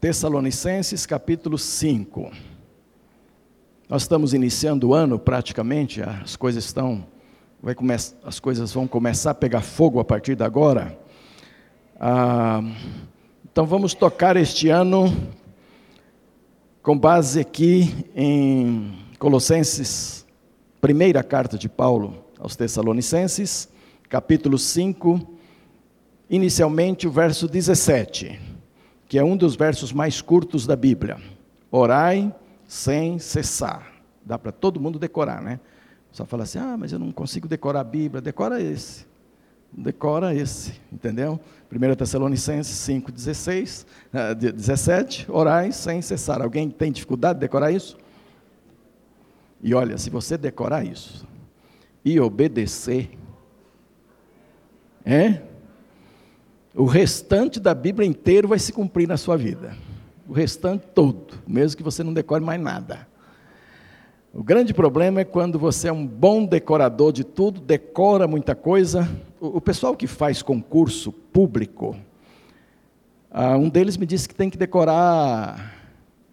Tessalonicenses capítulo 5. Nós estamos iniciando o ano praticamente, as coisas estão, vai começar, as coisas vão começar a pegar fogo a partir de agora. Ah, então vamos tocar este ano com base aqui em Colossenses, primeira carta de Paulo aos Tessalonicenses, capítulo 5, inicialmente o verso 17 que é um dos versos mais curtos da Bíblia. Orai sem cessar. Dá para todo mundo decorar, né? Só fala assim: ah, mas eu não consigo decorar a Bíblia. Decora esse. Decora esse, entendeu? 1 Tessalonicenses 5, 16, 17. Orai sem cessar. Alguém tem dificuldade de decorar isso? E olha, se você decorar isso e obedecer, é? O restante da Bíblia inteiro vai se cumprir na sua vida. O restante todo, mesmo que você não decore mais nada. O grande problema é quando você é um bom decorador de tudo, decora muita coisa. O, pessoal que faz concurso público, ah, um deles me disse que tem que decorar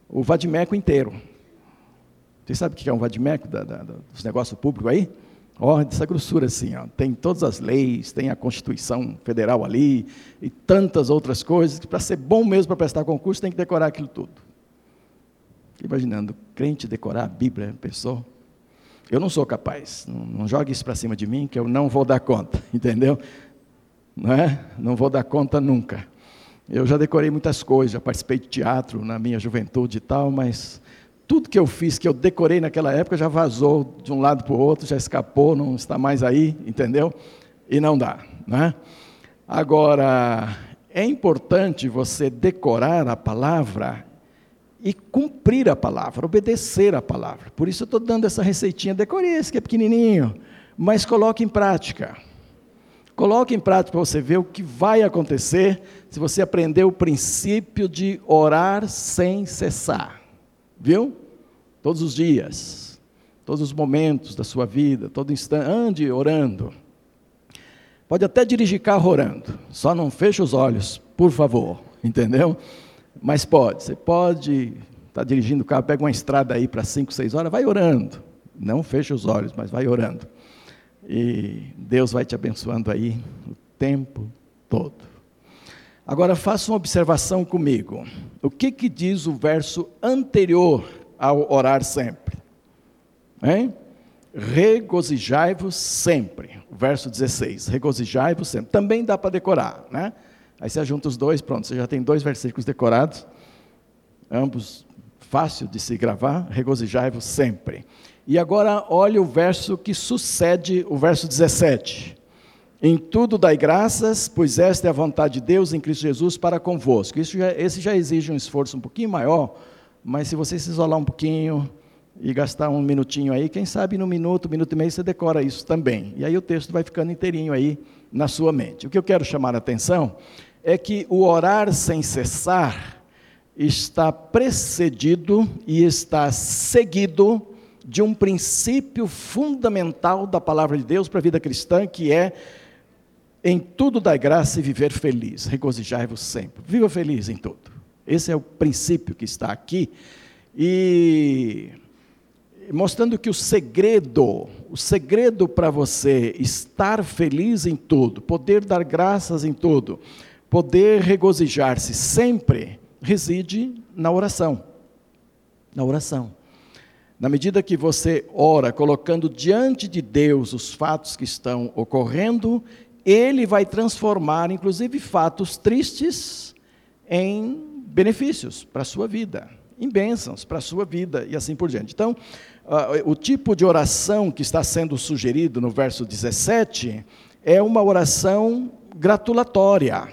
o vadimeco inteiro. Vocês sabem o que é um vadimeco dos negócios públicos aí? Ó, dessa grossura assim, ó. tem todas as leis, tem a Constituição Federal ali, e tantas outras coisas, que para ser bom mesmo para prestar concurso tem que decorar aquilo tudo. Imaginando, crente decorar a Bíblia, pensou? Eu não sou capaz, não, não jogue isso para cima de mim, que eu não vou dar conta, entendeu? Não é? Não vou dar conta nunca. Eu já decorei muitas coisas, já participei de teatro na minha juventude e tal, mas tudo que eu fiz, que eu decorei naquela época, já vazou de um lado para o outro, já escapou, não está mais aí, entendeu? E não dá, né? Agora, é importante você decorar a palavra e cumprir a palavra, obedecer a palavra. Por isso eu estou dando essa receitinha, decorei esse que é pequenininho, mas coloque em prática. Coloque em prática para você ver o que vai acontecer se você aprender o princípio de orar sem cessar. Viu? Todos os dias, todos os momentos da sua vida, todo instante, ande orando. Pode até dirigir carro orando, só não feche os olhos, por favor, entendeu? Mas pode, você pode estar tá dirigindo o carro, pega uma estrada aí para 5, 6 horas, vai orando. Não feche os olhos, mas vai orando. E Deus vai te abençoando aí o tempo todo. Agora faça uma observação comigo. O que, que diz o verso anterior ao orar sempre? Hein? Regozijai-vos sempre. Verso 16. Regozijai-vos sempre. Também dá para decorar, né? Aí você junta os dois, pronto, você já tem dois versículos decorados, ambos fácil de se gravar. Regozijai-vos sempre. E agora olhe o verso que sucede o verso 17. Em tudo dai graças, pois esta é a vontade de Deus em Cristo Jesus para convosco. Isso já, esse já exige um esforço um pouquinho maior, mas se você se isolar um pouquinho e gastar um minutinho aí, quem sabe no minuto, minuto e meio você decora isso também. E aí o texto vai ficando inteirinho aí na sua mente. O que eu quero chamar a atenção é que o orar sem cessar está precedido e está seguido de um princípio fundamental da palavra de Deus para a vida cristã, que é em tudo dai graça e viver feliz. Regozijai-vos sempre. Viva feliz em tudo. Esse é o princípio que está aqui. E mostrando que o segredo, o segredo para você estar feliz em tudo, poder dar graças em tudo, poder regozijar-se sempre, reside na oração. Na oração. Na medida que você ora, colocando diante de Deus os fatos que estão ocorrendo ele vai transformar, inclusive, fatos tristes em benefícios para a sua vida, em bênçãos para a sua vida e assim por diante. Então, uh, o tipo de oração que está sendo sugerido no verso 17 é uma oração gratulatória,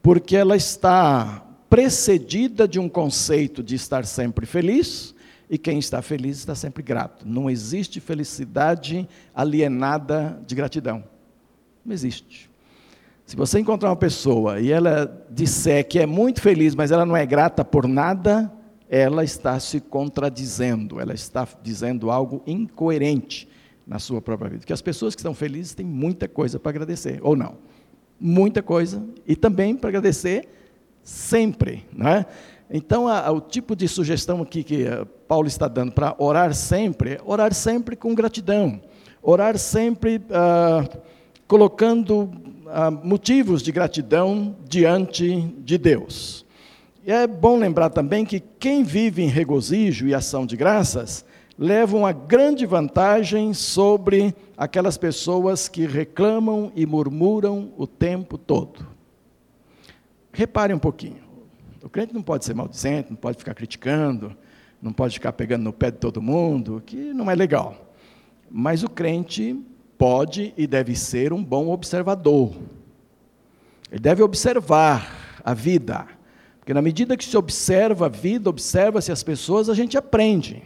porque ela está precedida de um conceito de estar sempre feliz, e quem está feliz está sempre grato. Não existe felicidade alienada de gratidão. Não existe. Se você encontrar uma pessoa e ela disser que é muito feliz, mas ela não é grata por nada, ela está se contradizendo, ela está dizendo algo incoerente na sua própria vida. Porque as pessoas que estão felizes têm muita coisa para agradecer, ou não. Muita coisa, e também para agradecer sempre. Não é? Então, a, a, o tipo de sugestão aqui que eh, Paulo está dando para orar sempre, é orar sempre com gratidão, orar sempre ah, colocando ah, motivos de gratidão diante de Deus. E é bom lembrar também que quem vive em regozijo e ação de graças leva uma grande vantagem sobre aquelas pessoas que reclamam e murmuram o tempo todo. Repare um pouquinho. O crente não pode ser maldizente, não pode ficar criticando, não pode ficar pegando no pé de todo mundo, que não é legal. Mas o crente pode e deve ser um bom observador. Ele deve observar a vida. Porque na medida que se observa a vida, observa-se as pessoas, a gente aprende.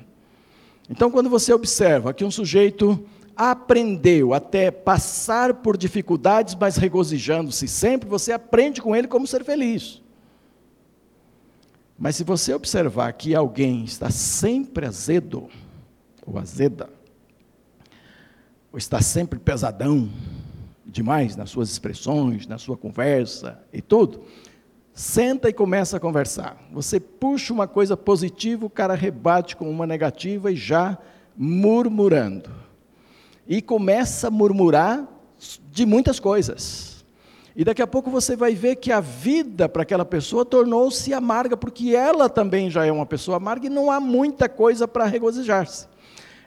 Então, quando você observa que um sujeito aprendeu até passar por dificuldades, mas regozijando-se sempre, você aprende com ele como ser feliz. Mas se você observar que alguém está sempre azedo, ou azeda, ou está sempre pesadão demais nas suas expressões, na sua conversa e tudo, senta e começa a conversar. Você puxa uma coisa positiva, o cara rebate com uma negativa e já murmurando. E começa a murmurar de muitas coisas. E daqui a pouco você vai ver que a vida para aquela pessoa tornou-se amarga, porque ela também já é uma pessoa amarga e não há muita coisa para regozijar-se.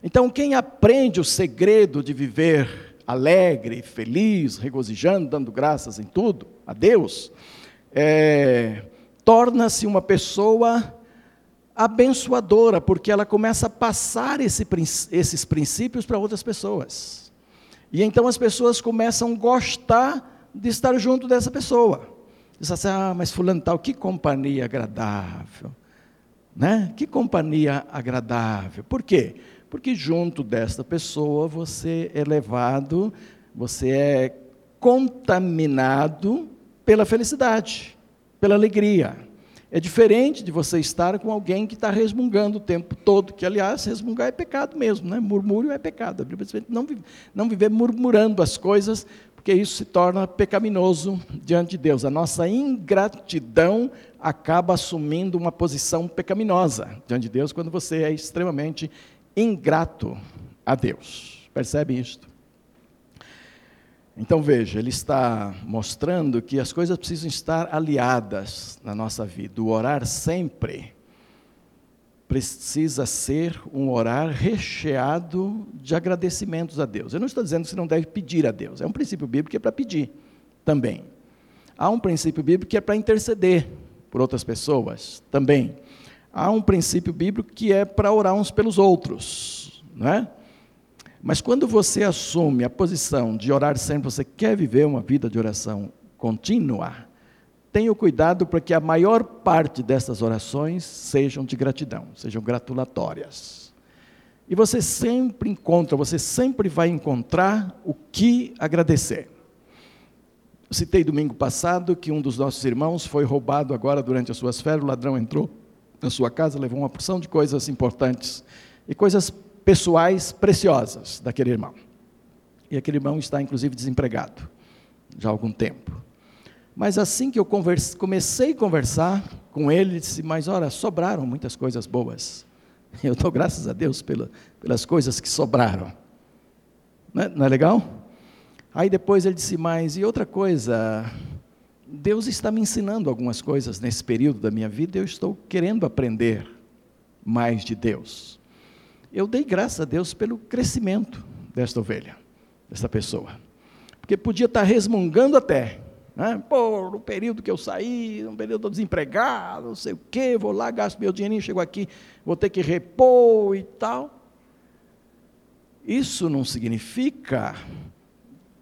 Então, quem aprende o segredo de viver alegre, feliz, regozijando, dando graças em tudo a Deus, é, torna-se uma pessoa abençoadora, porque ela começa a passar esse, esses princípios para outras pessoas. E então as pessoas começam a gostar de estar junto dessa pessoa. Diz assim, ah, mas fulano tal, que companhia agradável. Né? Que companhia agradável. Por quê? Porque junto desta pessoa você é levado, você é contaminado pela felicidade, pela alegria. É diferente de você estar com alguém que está resmungando o tempo todo, que, aliás, resmungar é pecado mesmo, né? murmúrio é pecado. A Bíblia diz não, não viver murmurando as coisas, porque isso se torna pecaminoso diante de Deus. A nossa ingratidão acaba assumindo uma posição pecaminosa diante de Deus quando você é extremamente ingrato a Deus. Percebe isto? Então veja, ele está mostrando que as coisas precisam estar aliadas na nossa vida. O orar sempre precisa ser um orar recheado de agradecimentos a Deus. Eu não estou dizendo que você não deve pedir a Deus, é um princípio bíblico que é para pedir também. Há um princípio bíblico que é para interceder por outras pessoas também. Há um princípio bíblico que é para orar uns pelos outros, não é? Mas quando você assume a posição de orar sempre, você quer viver uma vida de oração contínua, tenha cuidado para que a maior parte dessas orações sejam de gratidão, sejam gratulatórias. E você sempre encontra, você sempre vai encontrar o que agradecer. Citei domingo passado que um dos nossos irmãos foi roubado agora durante as suas férias, o ladrão entrou na sua casa, levou uma porção de coisas importantes e coisas pessoais preciosas daquele irmão. E aquele irmão está inclusive desempregado já há algum tempo. Mas assim que eu converse, comecei a conversar com ele, ele disse: Mas olha, sobraram muitas coisas boas. Eu dou graças a Deus pela, pelas coisas que sobraram. Não é, não é legal? Aí depois ele disse: Mas e outra coisa, Deus está me ensinando algumas coisas nesse período da minha vida, eu estou querendo aprender mais de Deus. Eu dei graças a Deus pelo crescimento desta ovelha, desta pessoa. Porque podia estar resmungando até, né? Pô, no período que eu saí, no período estou desempregado, não sei o quê, vou lá, gasto meu dinheirinho, chego aqui, vou ter que repor e tal. Isso não significa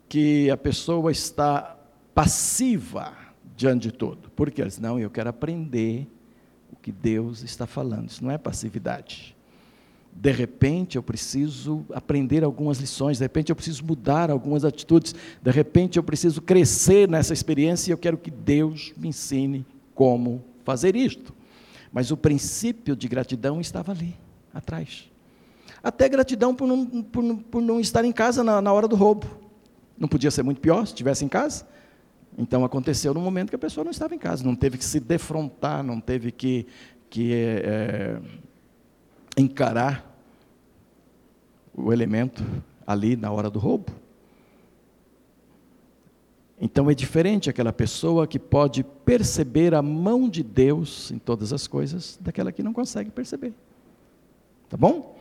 que a pessoa está passiva diante de tudo. Porque eles, não, eu quero aprender o que Deus está falando. Isso não é passividade. De repente eu preciso aprender algumas lições, de repente eu preciso mudar algumas atitudes, de repente eu preciso crescer nessa experiência e eu quero que Deus me ensine como fazer isto. Mas o princípio de gratidão estava ali, atrás. Até gratidão por não, por, por não estar em casa na, na hora do roubo. Não podia ser muito pior se estivesse em casa. Então aconteceu no momento que a pessoa não estava em casa, não teve que se defrontar, não teve que, que é, encarar o elemento ali na hora do roubo. Então é diferente aquela pessoa que pode perceber a mão de Deus em todas as coisas, daquela que não consegue perceber. Tá bom?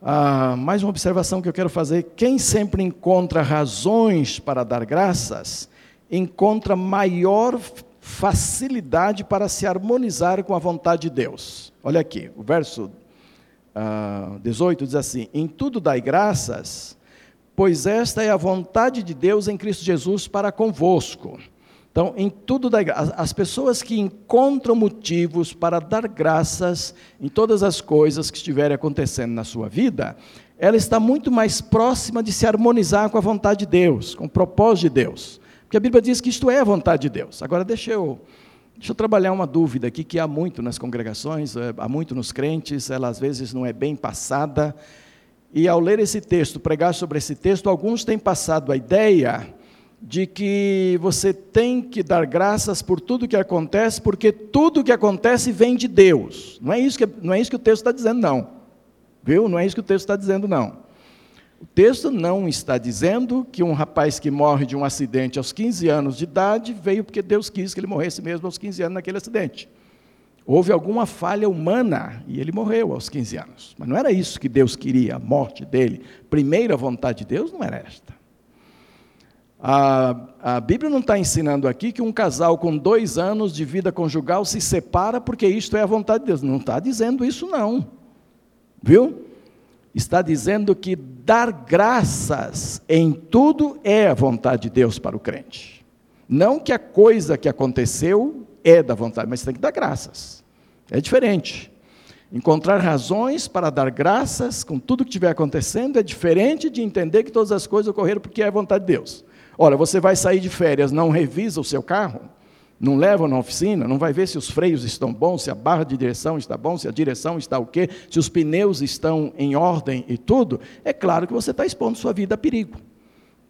Ah, mais uma observação que eu quero fazer: quem sempre encontra razões para dar graças, encontra maior facilidade para se harmonizar com a vontade de Deus. Olha aqui, o verso ah, 18 diz assim: Em tudo dai graças pois esta é a vontade de Deus em Cristo Jesus para convosco. Então, em tudo da as pessoas que encontram motivos para dar graças em todas as coisas que estiverem acontecendo na sua vida, ela está muito mais próxima de se harmonizar com a vontade de Deus, com o propósito de Deus. Porque a Bíblia diz que isto é a vontade de Deus. Agora, deixa eu, deixa eu trabalhar uma dúvida aqui que há muito nas congregações, eh, há muito nos crentes, ela às vezes não é bem passada. E ao ler esse texto, pregar sobre esse texto, alguns têm passado a ideia de que você tem que dar graças por tudo que acontece, porque tudo que acontece vem de Deus. Não é isso que, não é isso que o texto está dizendo, não. Viu? Não é isso que o texto está dizendo, não. O texto não está dizendo que um rapaz que morre de um acidente aos 15 anos de idade veio porque Deus quis que ele morresse mesmo aos 15 anos naquele acidente. Houve alguma falha humana e ele morreu aos 15 anos. Mas não era isso que Deus queria, a morte dele. Primeira vontade de Deus não era esta. A, a Bíblia não está ensinando aqui que um casal com dois anos de vida conjugal se separa porque isto é a vontade de Deus. Não está dizendo isso, não. Viu? Está dizendo que dar graças em tudo é a vontade de Deus para o crente. Não que a coisa que aconteceu é da vontade, mas tem que dar graças. É diferente. Encontrar razões para dar graças com tudo que estiver acontecendo é diferente de entender que todas as coisas ocorreram porque é a vontade de Deus. Olha, você vai sair de férias, não revisa o seu carro, não leva na oficina, não vai ver se os freios estão bons, se a barra de direção está bom, se a direção está o quê, se os pneus estão em ordem e tudo, é claro que você está expondo sua vida a perigo.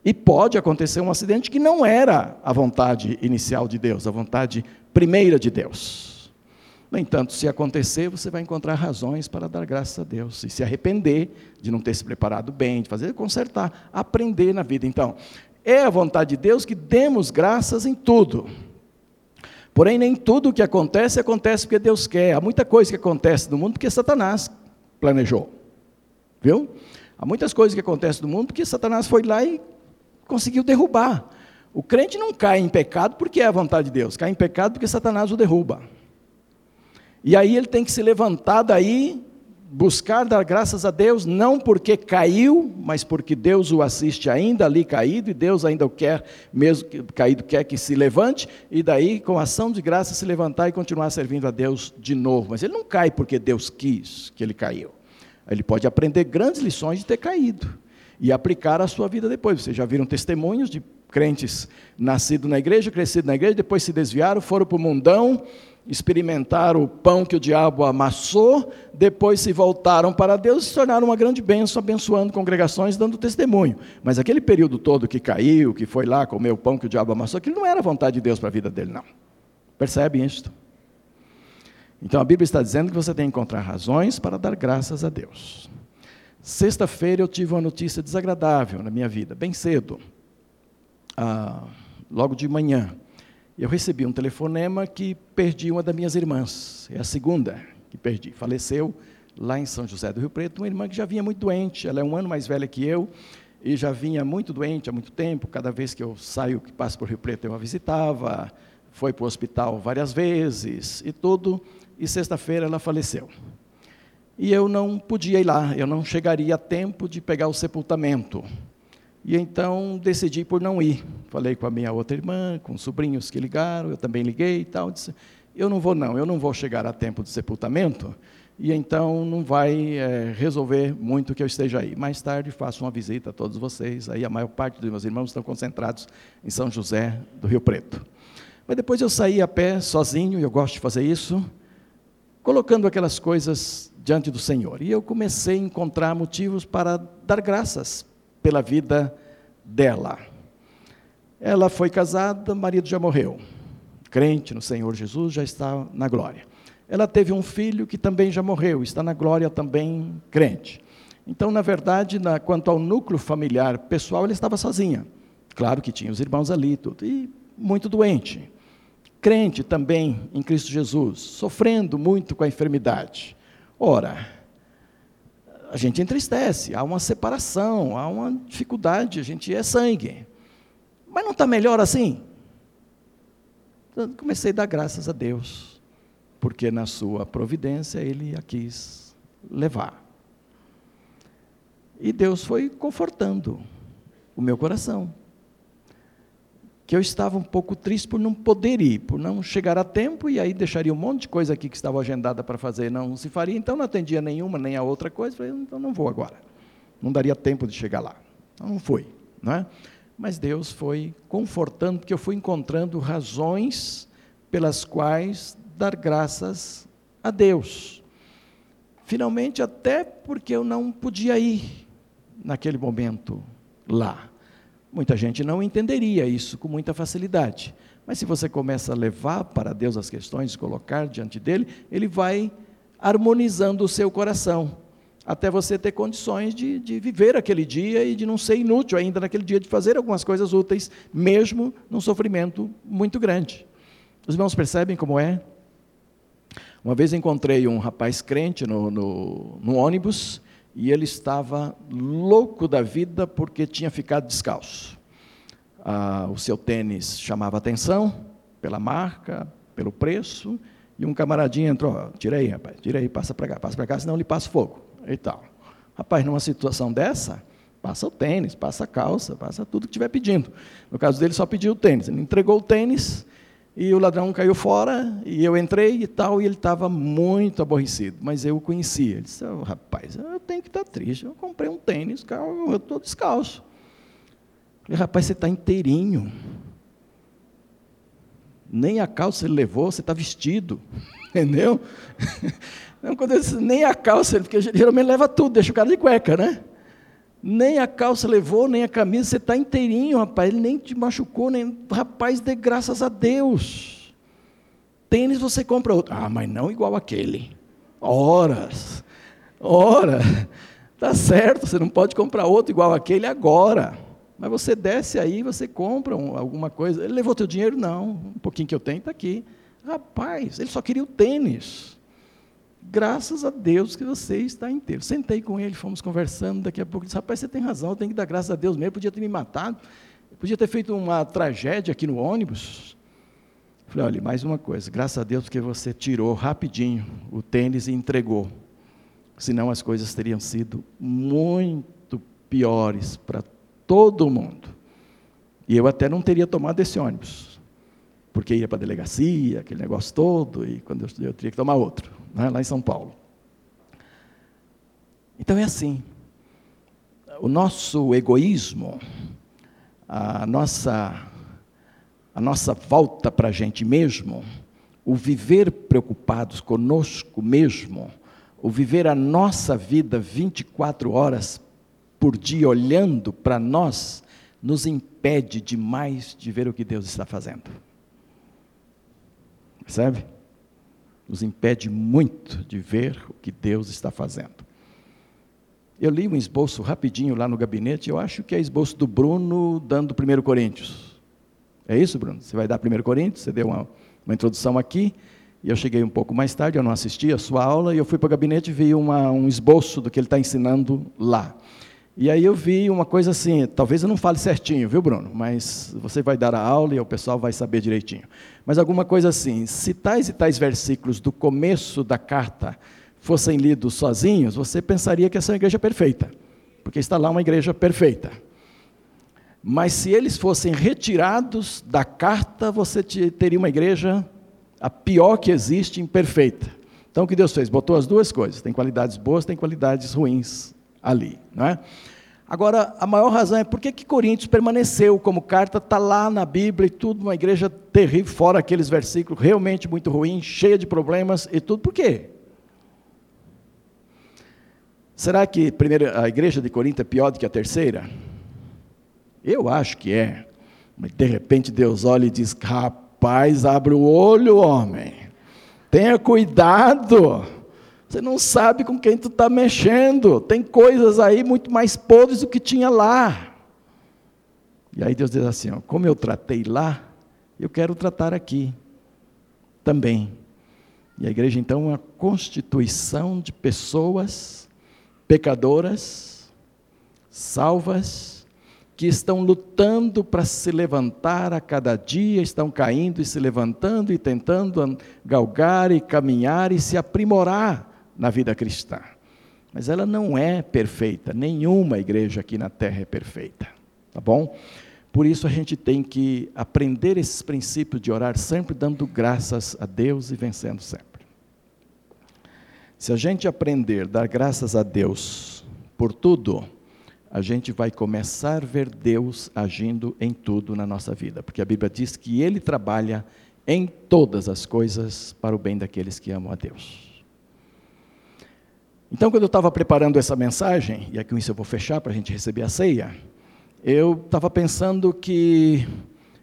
E pode acontecer um acidente que não era a vontade inicial de Deus, a vontade primeira de Deus. No entanto, se acontecer, você vai encontrar razões para dar graças a Deus e se arrepender de não ter se preparado bem, de fazer, consertar, aprender na vida. Então, é a vontade de Deus que demos graças em tudo. Porém, nem tudo o que acontece acontece porque Deus quer. Há muita coisa que acontece no mundo porque Satanás planejou. Viu? Há muitas coisas que acontecem no mundo porque Satanás foi lá e conseguiu derrubar. O crente não cai em pecado porque é a vontade de Deus, cai em pecado porque Satanás o derruba. E aí ele tem que se levantar daí, buscar dar graças a Deus, não porque caiu, mas porque Deus o assiste ainda ali caído, e Deus ainda o quer, mesmo que caído, quer que se levante, e daí, com ação de graça, se levantar e continuar servindo a Deus de novo. Mas ele não cai porque Deus quis que ele caiu. Ele pode aprender grandes lições de ter caído e aplicar a sua vida depois. Vocês já viram testemunhos de crentes nascidos na igreja, crescidos na igreja, depois se desviaram, foram para o mundão, experimentaram o pão que o diabo amassou, depois se voltaram para Deus e se tornaram uma grande bênção, abençoando congregações, dando testemunho. Mas aquele período todo que caiu, que foi lá comer o pão que o diabo amassou, aquilo não era vontade de Deus para a vida dele, não. Percebe isto? Então a Bíblia está dizendo que você tem que encontrar razões para dar graças a Deus. Sexta-feira eu tive uma notícia desagradável na minha vida, bem cedo ah, logo de manhã, eu recebi um telefonema que perdi uma das minhas irmãs, é a segunda que perdi, faleceu lá em São José do Rio Preto, uma irmã que já vinha muito doente, ela é um ano mais velha que eu, e já vinha muito doente há muito tempo, cada vez que eu saio, que passo por Rio Preto, eu a visitava, foi para o hospital várias vezes e tudo, e sexta-feira ela faleceu. E eu não podia ir lá, eu não chegaria a tempo de pegar o sepultamento. E então decidi por não ir. Falei com a minha outra irmã, com os sobrinhos que ligaram, eu também liguei e tal. Disse: Eu não vou, não, eu não vou chegar a tempo de sepultamento, e então não vai é, resolver muito que eu esteja aí. Mais tarde faço uma visita a todos vocês. Aí a maior parte dos meus irmãos estão concentrados em São José do Rio Preto. Mas depois eu saí a pé, sozinho, e eu gosto de fazer isso, colocando aquelas coisas diante do Senhor. E eu comecei a encontrar motivos para dar graças pela vida dela. Ela foi casada, o marido já morreu. Crente no Senhor Jesus, já está na glória. Ela teve um filho que também já morreu, está na glória também crente. Então, na verdade, na, quanto ao núcleo familiar pessoal, ela estava sozinha. Claro que tinha os irmãos ali, tudo, e muito doente. Crente também em Cristo Jesus, sofrendo muito com a enfermidade. Ora, a gente entristece, há uma separação, há uma dificuldade, a gente é sangue. Mas não está melhor assim? Então, comecei a dar graças a Deus, porque na sua providência Ele a quis levar. E Deus foi confortando o meu coração que eu estava um pouco triste por não poder ir, por não chegar a tempo, e aí deixaria um monte de coisa aqui que estava agendada para fazer, não se faria, então não atendia nenhuma, nem a outra coisa, falei, então não vou agora. Não daria tempo de chegar lá. Então não foi, não é? Mas Deus foi confortando, porque eu fui encontrando razões pelas quais dar graças a Deus. Finalmente, até porque eu não podia ir naquele momento lá. Muita gente não entenderia isso com muita facilidade. Mas se você começa a levar para Deus as questões, colocar diante dele, ele vai harmonizando o seu coração, até você ter condições de, de viver aquele dia e de não ser inútil ainda naquele dia, de fazer algumas coisas úteis, mesmo num sofrimento muito grande. Os irmãos percebem como é? Uma vez encontrei um rapaz crente no, no, no ônibus e ele estava louco da vida porque tinha ficado descalço. Ah, o seu tênis chamava atenção pela marca, pelo preço, e um camaradinho entrou, tira aí, rapaz, tira aí, passa para cá, passa para cá, senão lhe passa fogo, e tal. Rapaz, numa situação dessa, passa o tênis, passa a calça, passa tudo que estiver pedindo. No caso dele, só pediu o tênis. Ele entregou o tênis, e o ladrão caiu fora, e eu entrei e tal, e ele estava muito aborrecido, mas eu o conhecia. Ele disse, oh, rapaz, eu tenho que estar tá triste, eu comprei um tênis, eu estou descalço. Eu falei, rapaz, você está inteirinho. Nem a calça ele levou, você está vestido. Entendeu? Não, quando disse, nem a calça, porque geralmente leva tudo, deixa o cara de cueca, né? Nem a calça levou, nem a camisa, você está inteirinho, rapaz. Ele nem te machucou, nem. Rapaz, dê graças a Deus. Tênis você compra outro. Ah, mas não igual aquele. Horas. Ora. Tá certo, você não pode comprar outro igual aquele agora. Mas você desce aí, você compra um, alguma coisa. Ele levou teu dinheiro? Não. Um pouquinho que eu tenho está aqui. Rapaz, ele só queria o tênis. Graças a Deus que você está inteiro. Sentei com ele, fomos conversando, daqui a pouco disse, rapaz, você tem razão, eu tenho que dar graças a Deus mesmo, podia ter me matado, podia ter feito uma tragédia aqui no ônibus. Falei, olha, mais uma coisa, graças a Deus porque você tirou rapidinho o tênis e entregou. Senão as coisas teriam sido muito piores para todo mundo. E eu até não teria tomado esse ônibus, porque ia para a delegacia, aquele negócio todo, e quando eu, eu teria que tomar outro né, lá em São Paulo. Então é assim. O nosso egoísmo, a nossa, a nossa volta para a gente mesmo, o viver preocupados conosco mesmo, o viver a nossa vida 24 horas por dia olhando para nós, nos impede demais de ver o que Deus está fazendo. Percebe? Nos impede muito de ver o que Deus está fazendo. Eu li um esboço rapidinho lá no gabinete, eu acho que é esboço do Bruno dando 1 Coríntios. É isso, Bruno? Você vai dar 1 Coríntios? Você deu uma, uma introdução aqui, e eu cheguei um pouco mais tarde, eu não assisti a sua aula, e eu fui para o gabinete e vi uma, um esboço do que ele está ensinando lá. E aí eu vi uma coisa assim, talvez eu não fale certinho, viu, Bruno? Mas você vai dar a aula e o pessoal vai saber direitinho. Mas alguma coisa assim, se tais e tais versículos do começo da carta fossem lidos sozinhos, você pensaria que essa é uma igreja perfeita, porque está lá uma igreja perfeita. Mas se eles fossem retirados da carta, você teria uma igreja a pior que existe, imperfeita. Então o que Deus fez? Botou as duas coisas, tem qualidades boas, tem qualidades ruins ali. Não é? Agora, a maior razão é por que Coríntios permaneceu como carta, está lá na Bíblia e tudo, uma igreja terrível, fora aqueles versículos realmente muito ruins, cheia de problemas e tudo. Por quê? Será que primeiro, a igreja de Corinto é pior do que a terceira? Eu acho que é. Mas de repente Deus olha e diz: Rapaz, abre o olho, homem. Tenha cuidado. Você não sabe com quem tu está mexendo. Tem coisas aí muito mais podres do que tinha lá. E aí Deus diz assim: ó, como eu tratei lá, eu quero tratar aqui também. E a igreja então é uma constituição de pessoas pecadoras, salvas, que estão lutando para se levantar a cada dia, estão caindo e se levantando e tentando galgar e caminhar e se aprimorar na vida cristã. Mas ela não é perfeita, nenhuma igreja aqui na terra é perfeita, tá bom? Por isso a gente tem que aprender esses princípios de orar sempre dando graças a Deus e vencendo sempre. Se a gente aprender a dar graças a Deus por tudo, a gente vai começar a ver Deus agindo em tudo na nossa vida, porque a Bíblia diz que Ele trabalha em todas as coisas para o bem daqueles que amam a Deus. Então, quando eu estava preparando essa mensagem, e aqui com isso eu vou fechar para a gente receber a ceia, eu estava pensando que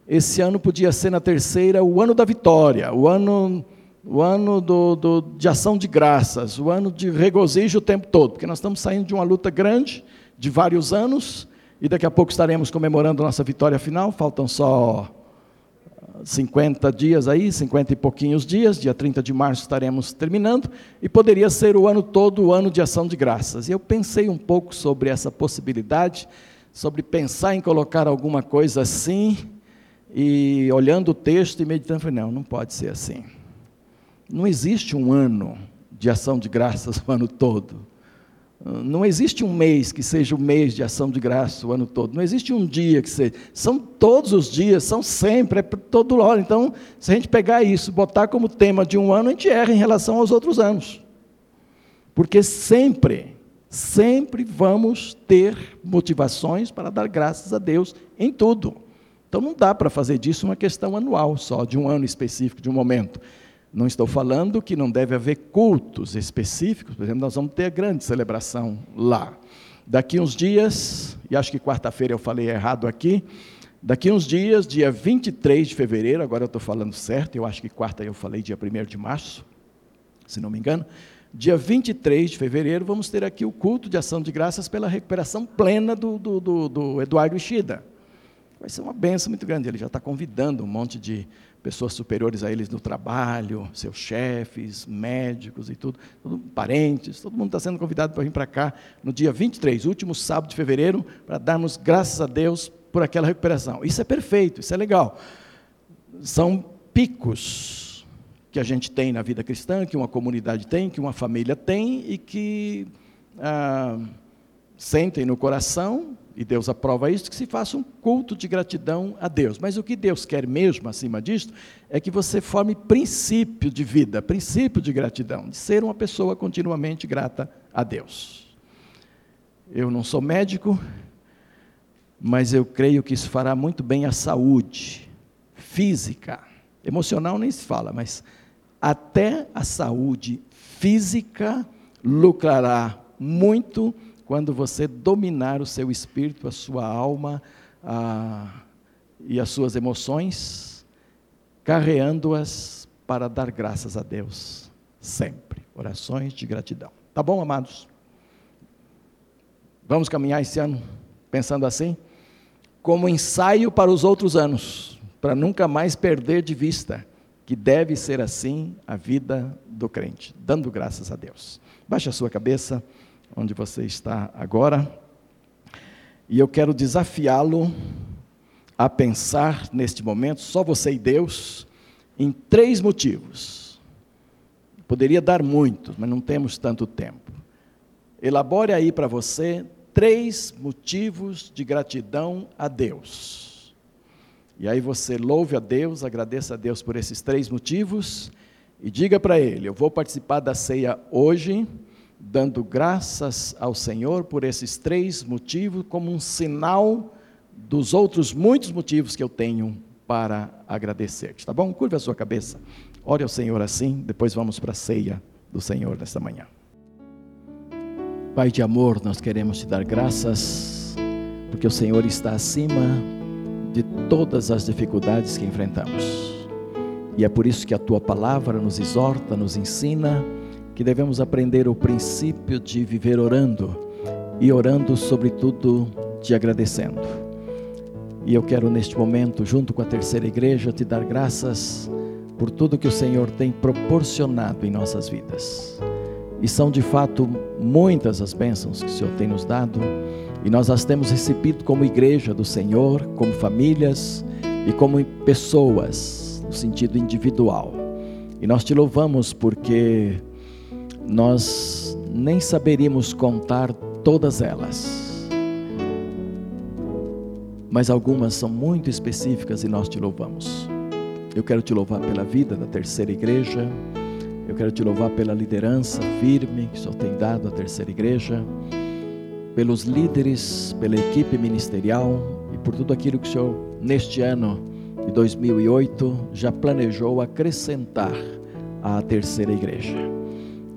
esse ano podia ser na terceira o ano da vitória, o ano, o ano do, do, de ação de graças, o ano de regozijo o tempo todo, porque nós estamos saindo de uma luta grande, de vários anos, e daqui a pouco estaremos comemorando nossa vitória final, faltam só 50 dias aí, 50 e pouquinhos dias, dia 30 de março estaremos terminando, e poderia ser o ano todo o ano de ação de graças. E eu pensei um pouco sobre essa possibilidade, sobre pensar em colocar alguma coisa assim, e olhando o texto e meditando, falei, não, não pode ser assim. Não existe um ano de ação de graças o ano todo. Não existe um mês que seja o mês de ação de graça o ano todo. Não existe um dia que seja. São todos os dias, são sempre, é todo hora. Então, se a gente pegar isso, botar como tema de um ano, a gente erra em relação aos outros anos. Porque sempre, sempre vamos ter motivações para dar graças a Deus em tudo. Então, não dá para fazer disso uma questão anual só, de um ano específico, de um momento. Não estou falando que não deve haver cultos específicos, por exemplo, nós vamos ter a grande celebração lá. Daqui uns dias, e acho que quarta-feira eu falei errado aqui, daqui uns dias, dia 23 de fevereiro, agora eu estou falando certo, eu acho que quarta eu falei dia 1 de março, se não me engano, dia 23 de fevereiro, vamos ter aqui o culto de ação de graças pela recuperação plena do, do, do, do Eduardo Ishida. Vai ser uma benção muito grande, ele já está convidando um monte de pessoas superiores a eles no trabalho, seus chefes, médicos e tudo, parentes, todo mundo está sendo convidado para vir para cá no dia 23, último sábado de fevereiro, para darmos graças a Deus por aquela recuperação. Isso é perfeito, isso é legal. São picos que a gente tem na vida cristã, que uma comunidade tem, que uma família tem e que ah, sentem no coração e Deus aprova isso, que se faça um culto de gratidão a Deus. Mas o que Deus quer mesmo, acima disso, é que você forme princípio de vida, princípio de gratidão, de ser uma pessoa continuamente grata a Deus. Eu não sou médico, mas eu creio que isso fará muito bem à saúde física, emocional nem se fala, mas até a saúde física lucrará muito quando você dominar o seu espírito, a sua alma a, e as suas emoções, carreando-as para dar graças a Deus, sempre. Orações de gratidão. Tá bom, amados? Vamos caminhar esse ano pensando assim? Como ensaio para os outros anos, para nunca mais perder de vista que deve ser assim a vida do crente, dando graças a Deus. Baixe a sua cabeça onde você está agora. E eu quero desafiá-lo a pensar neste momento, só você e Deus, em três motivos. Poderia dar muitos, mas não temos tanto tempo. Elabore aí para você três motivos de gratidão a Deus. E aí você louve a Deus, agradeça a Deus por esses três motivos e diga para Ele: Eu vou participar da ceia hoje dando graças ao Senhor por esses três motivos, como um sinal dos outros muitos motivos que eu tenho para agradecer. Tá bom? Curva a sua cabeça. Ore ao Senhor assim, depois vamos para a ceia do Senhor nesta manhã. Pai de amor, nós queremos te dar graças, porque o Senhor está acima de todas as dificuldades que enfrentamos. E é por isso que a tua palavra nos exorta, nos ensina que devemos aprender o princípio de viver orando e orando, sobretudo, te agradecendo. E eu quero neste momento, junto com a terceira igreja, te dar graças por tudo que o Senhor tem proporcionado em nossas vidas. E são de fato muitas as bênçãos que o Senhor tem nos dado, e nós as temos recebido como igreja do Senhor, como famílias e como pessoas, no sentido individual. E nós te louvamos porque nós nem saberíamos contar todas elas. Mas algumas são muito específicas e nós te louvamos. Eu quero te louvar pela vida da terceira igreja. Eu quero te louvar pela liderança firme que o Senhor tem dado à terceira igreja, pelos líderes, pela equipe ministerial e por tudo aquilo que o Senhor, neste ano de 2008, já planejou acrescentar à terceira igreja.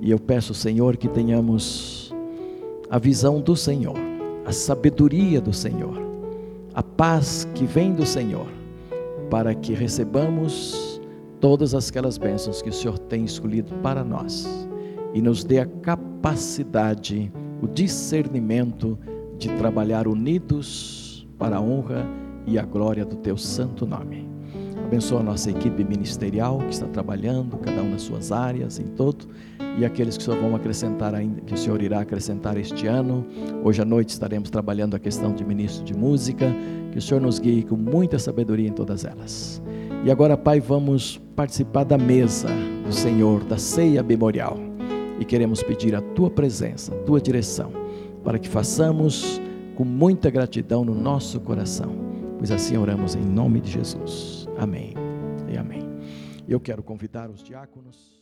E eu peço, Senhor, que tenhamos a visão do Senhor, a sabedoria do Senhor, a paz que vem do Senhor, para que recebamos todas aquelas bênçãos que o Senhor tem escolhido para nós e nos dê a capacidade, o discernimento de trabalhar unidos para a honra e a glória do teu santo nome. Abençoa a nossa equipe ministerial que está trabalhando, cada um nas suas áreas, em todo, e aqueles que Senhor vão acrescentar ainda, que o Senhor irá acrescentar este ano. Hoje à noite estaremos trabalhando a questão de ministro de música, que o Senhor nos guie com muita sabedoria em todas elas. E agora, Pai, vamos participar da mesa do Senhor, da ceia memorial. E queremos pedir a tua presença, a tua direção, para que façamos com muita gratidão no nosso coração, pois assim oramos em nome de Jesus. Amém e amém. Eu quero convidar os diáconos.